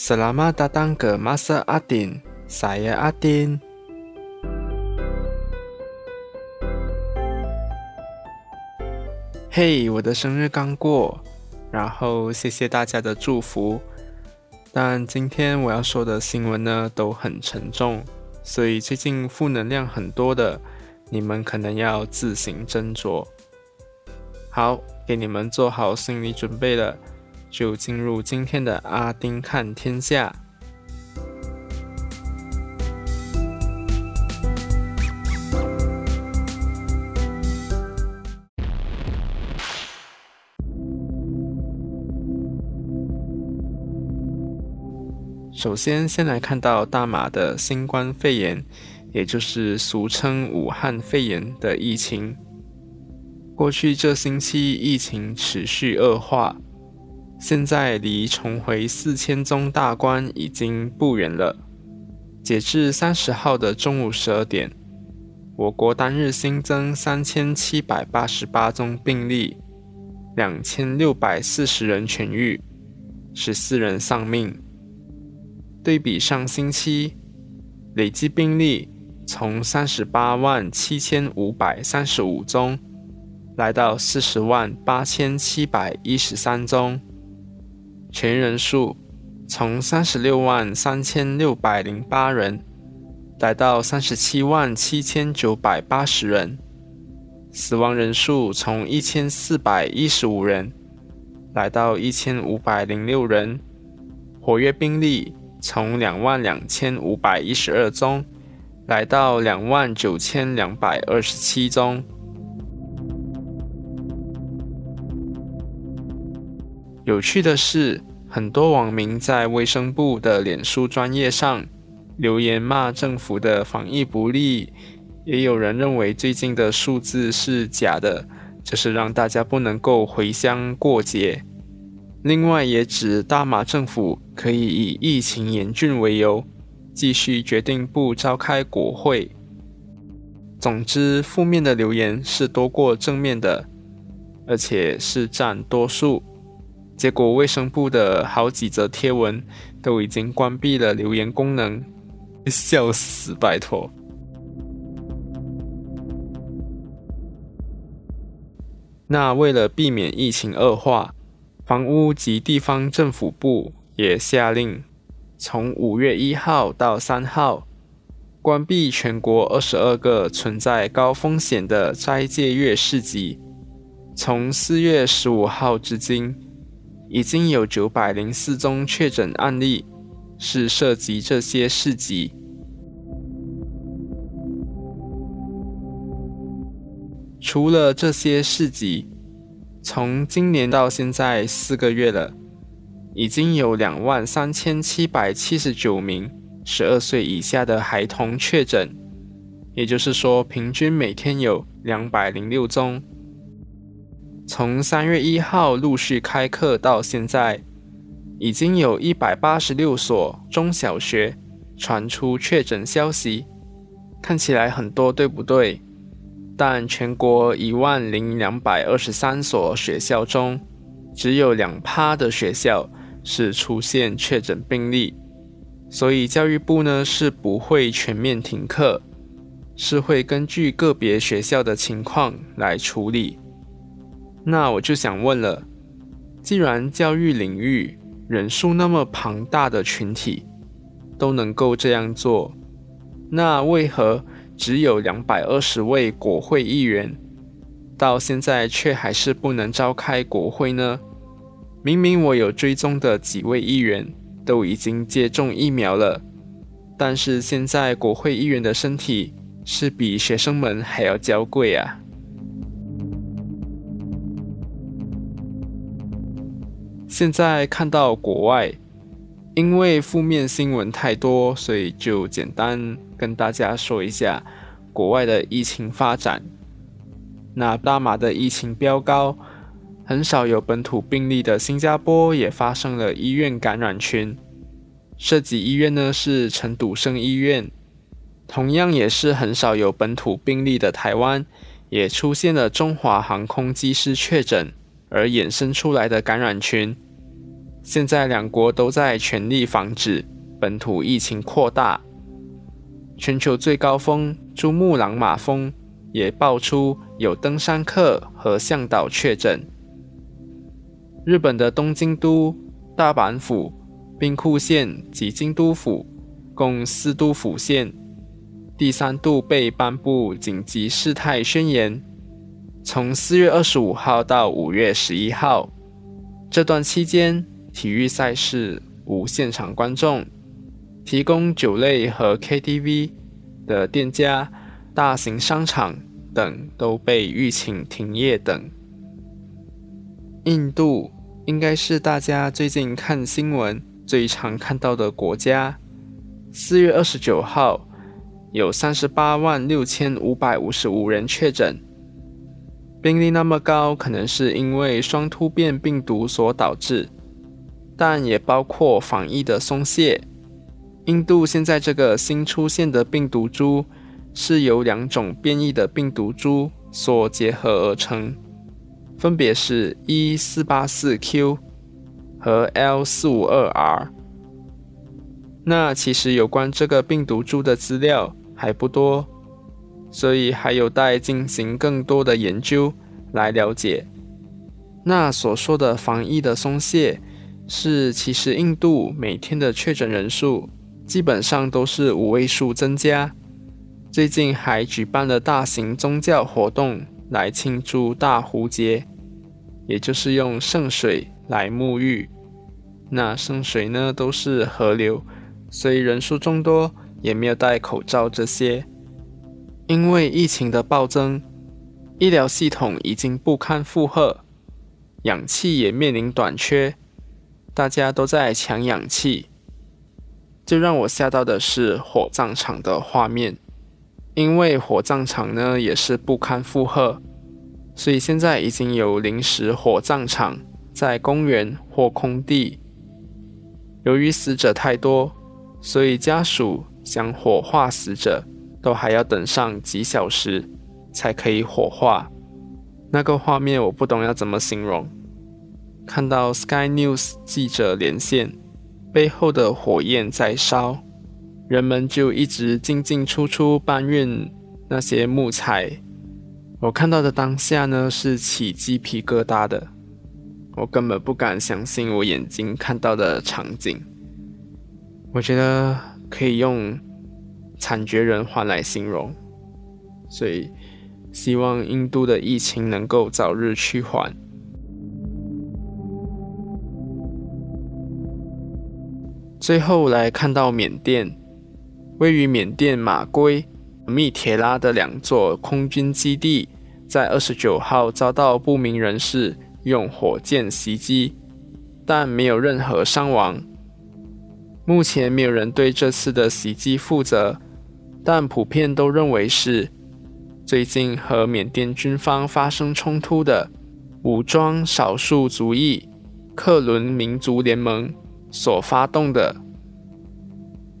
Selamat datang ke Masa Adin, saya Adin。嘿，我的生日刚过，然后谢谢大家的祝福。但今天我要说的新闻呢，都很沉重，所以最近负能量很多的，你们可能要自行斟酌。好，给你们做好心理准备了。就进入今天的阿丁看天下。首先，先来看到大马的新冠肺炎，也就是俗称武汉肺炎的疫情。过去这星期，疫情持续恶化。现在离重回四千宗大关已经不远了。截至三十号的中午十二点，我国单日新增三千七百八十八宗病例，两千六百四十人痊愈，十四人丧命。对比上星期，累计病例从三十八万七千五百三十五宗，来到四十万八千七百一十三宗。全人数从三十六万三千六百零八人，来到三十七万七千九百八十人；死亡人数从一千四百一十五人，来到一千五百零六人；活跃病例从两万两千五百一十二宗，来到两万九千两百二十七宗。有趣的是，很多网民在卫生部的脸书专业上留言骂政府的防疫不力，也有人认为最近的数字是假的，就是让大家不能够回乡过节。另外，也指大马政府可以以疫情严峻为由，继续决定不召开国会。总之，负面的留言是多过正面的，而且是占多数。结果，卫生部的好几则贴文都已经关闭了留言功能，笑死！拜托。那为了避免疫情恶化，房屋及地方政府部也下令，从五月一号到三号，关闭全国二十二个存在高风险的斋戒月市集。从四月十五号至今。已经有九百零四宗确诊案例是涉及这些市集。除了这些市集，从今年到现在四个月了，已经有两万三千七百七十九名十二岁以下的孩童确诊，也就是说，平均每天有两百零六宗。从三月一号陆续开课到现在，已经有一百八十六所中小学传出确诊消息，看起来很多，对不对？但全国一万零两百二十三所学校中，只有两趴的学校是出现确诊病例，所以教育部呢是不会全面停课，是会根据个别学校的情况来处理。那我就想问了，既然教育领域人数那么庞大的群体都能够这样做，那为何只有两百二十位国会议员到现在却还是不能召开国会呢？明明我有追踪的几位议员都已经接种疫苗了，但是现在国会议员的身体是比学生们还要娇贵啊！现在看到国外，因为负面新闻太多，所以就简单跟大家说一下国外的疫情发展。那大马的疫情飙高，很少有本土病例的新加坡也发生了医院感染群。涉及医院呢是陈笃生医院，同样也是很少有本土病例的台湾，也出现了中华航空机师确诊。而衍生出来的感染群，现在两国都在全力防止本土疫情扩大。全球最高峰珠穆朗玛峰也爆出有登山客和向导确诊。日本的东京都、大阪府、兵库县及京都府共四都府县，第三度被颁布紧急事态宣言。从四月二十五号到五月十一号这段期间，体育赛事无现场观众，提供酒类和 KTV 的店家、大型商场等都被预请停业等。印度应该是大家最近看新闻最常看到的国家。四月二十九号，有三十八万六千五百五十五人确诊，病例那么高，可能是因为双突变病毒所导致，但也包括防疫的松懈。印度现在这个新出现的病毒株，是由两种变异的病毒株所结合而成。分别是 E 四八四 Q 和 L 四五二 R。那其实有关这个病毒株的资料还不多，所以还有待进行更多的研究来了解。那所说的防疫的松懈，是其实印度每天的确诊人数基本上都是五位数增加。最近还举办了大型宗教活动来庆祝大壶节。也就是用圣水来沐浴，那圣水呢都是河流，所以人数众多，也没有戴口罩这些。因为疫情的暴增，医疗系统已经不堪负荷，氧气也面临短缺，大家都在抢氧气。最让我吓到的是火葬场的画面，因为火葬场呢也是不堪负荷。所以现在已经有临时火葬场在公园或空地。由于死者太多，所以家属想火化死者，都还要等上几小时才可以火化。那个画面我不懂要怎么形容。看到 Sky News 记者连线，背后的火焰在烧，人们就一直进进出出搬运那些木材。我看到的当下呢，是起鸡皮疙瘩的。我根本不敢相信我眼睛看到的场景。我觉得可以用惨绝人寰来形容。所以，希望印度的疫情能够早日趋缓。最后来看到缅甸，位于缅甸马圭。密铁拉的两座空军基地在二十九号遭到不明人士用火箭袭击，但没有任何伤亡。目前没有人对这次的袭击负责，但普遍都认为是最近和缅甸军方发生冲突的武装少数族裔克伦民族联盟所发动的。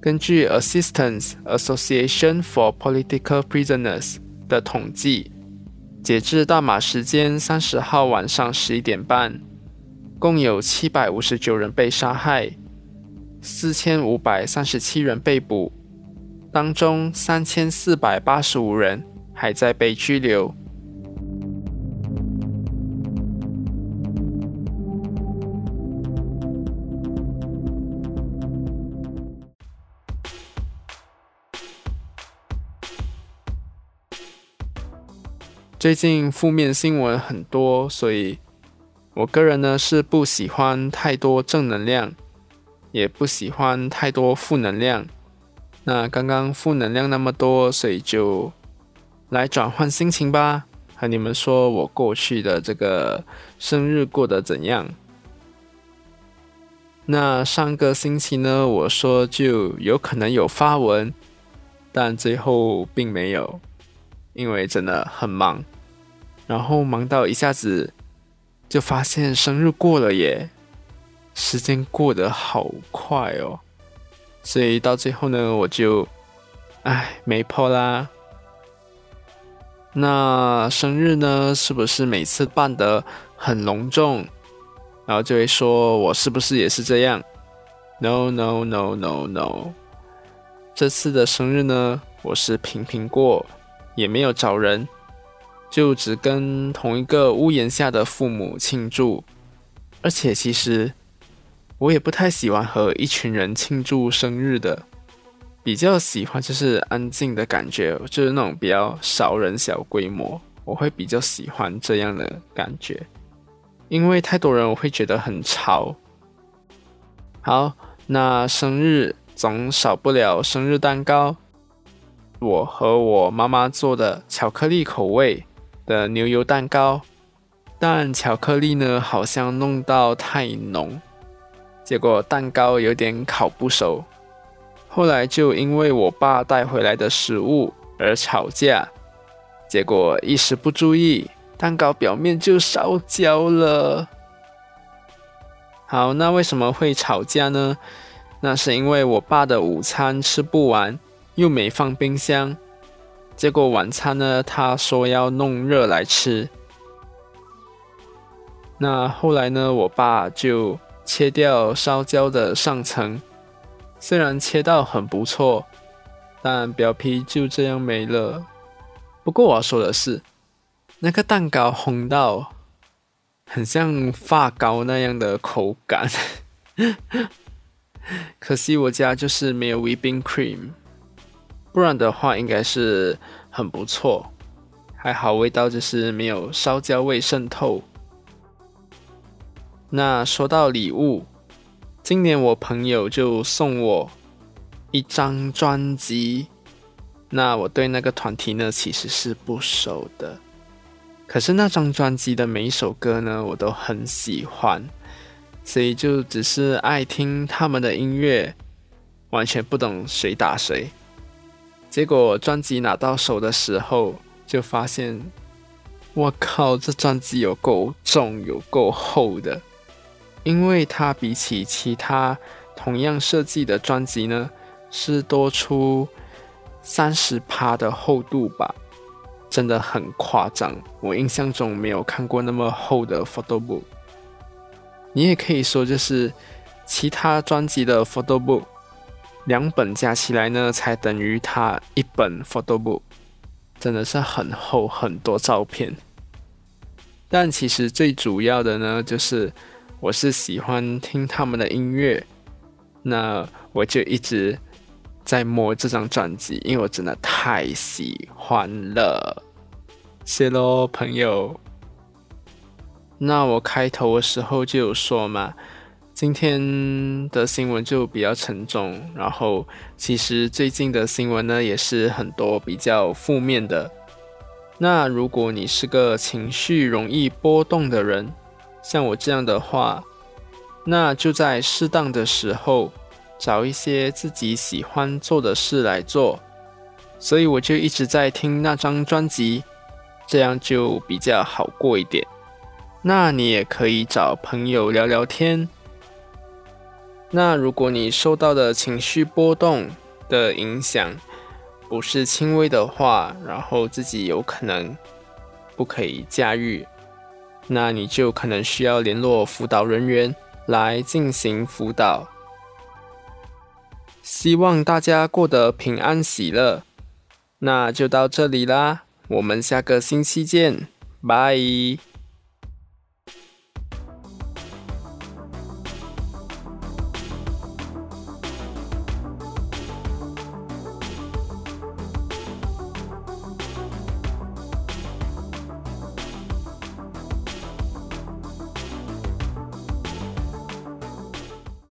根据 Assistance Association for Political Prisoners 的统计，截至大马时间三十号晚上十一点半，共有七百五十九人被杀害，四千五百三十七人被捕，当中三千四百八十五人还在被拘留。最近负面新闻很多，所以我个人呢是不喜欢太多正能量，也不喜欢太多负能量。那刚刚负能量那么多，所以就来转换心情吧，和你们说我过去的这个生日过得怎样。那上个星期呢，我说就有可能有发文，但最后并没有。因为真的很忙，然后忙到一下子就发现生日过了耶，时间过得好快哦，所以到最后呢，我就唉没破啦。那生日呢，是不是每次办得很隆重，然后就会说我是不是也是这样？No No No No No，这次的生日呢，我是平平过，也没有找人，就只跟同一个屋檐下的父母庆祝。而且其实我也不太喜欢和一群人庆祝生日的，比较喜欢就是安静的感觉，就是那种比较少人、小规模，我会比较喜欢这样的感觉。因为太多人我会觉得很吵。好，那生日总少不了生日蛋糕，我和我妈妈做的巧克力口味的牛油蛋糕。但巧克力呢，好像弄到太浓，结果蛋糕有点烤不熟。后来就因为我爸带回来的食物而吵架，结果一时不注意，蛋糕表面就烧焦了。好，那为什么会吵架呢？那是因为我爸的午餐吃不完，又没放冰箱，结果晚餐呢，他说要弄热来吃。那后来呢？我爸就切掉烧焦的上层，虽然切到很不错，但表皮就这样没了。不过我要说的是，那个蛋糕烘到很像发糕那样的口感，可惜我家就是没有 whipping cream，不然的话应该是很不错。还好味道就是没有烧焦味渗透。那说到礼物，今年我朋友就送我一张专辑。那我对那个团体呢，其实是不熟的。可是那张专辑的每一首歌呢，我都很喜欢，所以就只是爱听他们的音乐，完全不懂谁打谁。结果专辑拿到手的时候，就发现，我靠，这专辑有够重，有够厚的。因为它比起其他同样设计的专辑呢，是多出三十趴的厚度吧，真的很夸张。我印象中没有看过那么厚的 photo book。你也可以说，就是其他专辑的 photo book 两本加起来呢，才等于它一本 photo book，真的是很厚，很多照片。但其实最主要的呢，就是。我是喜欢听他们的音乐，那我就一直在摸这张专辑，因为我真的太喜欢了。谢喽，朋友。那我开头的时候就有说嘛，今天的新闻就比较沉重，然后其实最近的新闻呢也是很多比较负面的。那如果你是个情绪容易波动的人，像我这样的话，那就在适当的时候找一些自己喜欢做的事来做。所以我就一直在听那张专辑，这样就比较好过一点。那你也可以找朋友聊聊天。那如果你受到的情绪波动的影响不是轻微的话，然后自己有可能不可以驾驭。那你就可能需要联络辅导人员来进行辅导。希望大家过得平安喜乐。那就到这里啦，我们下个星期见，拜。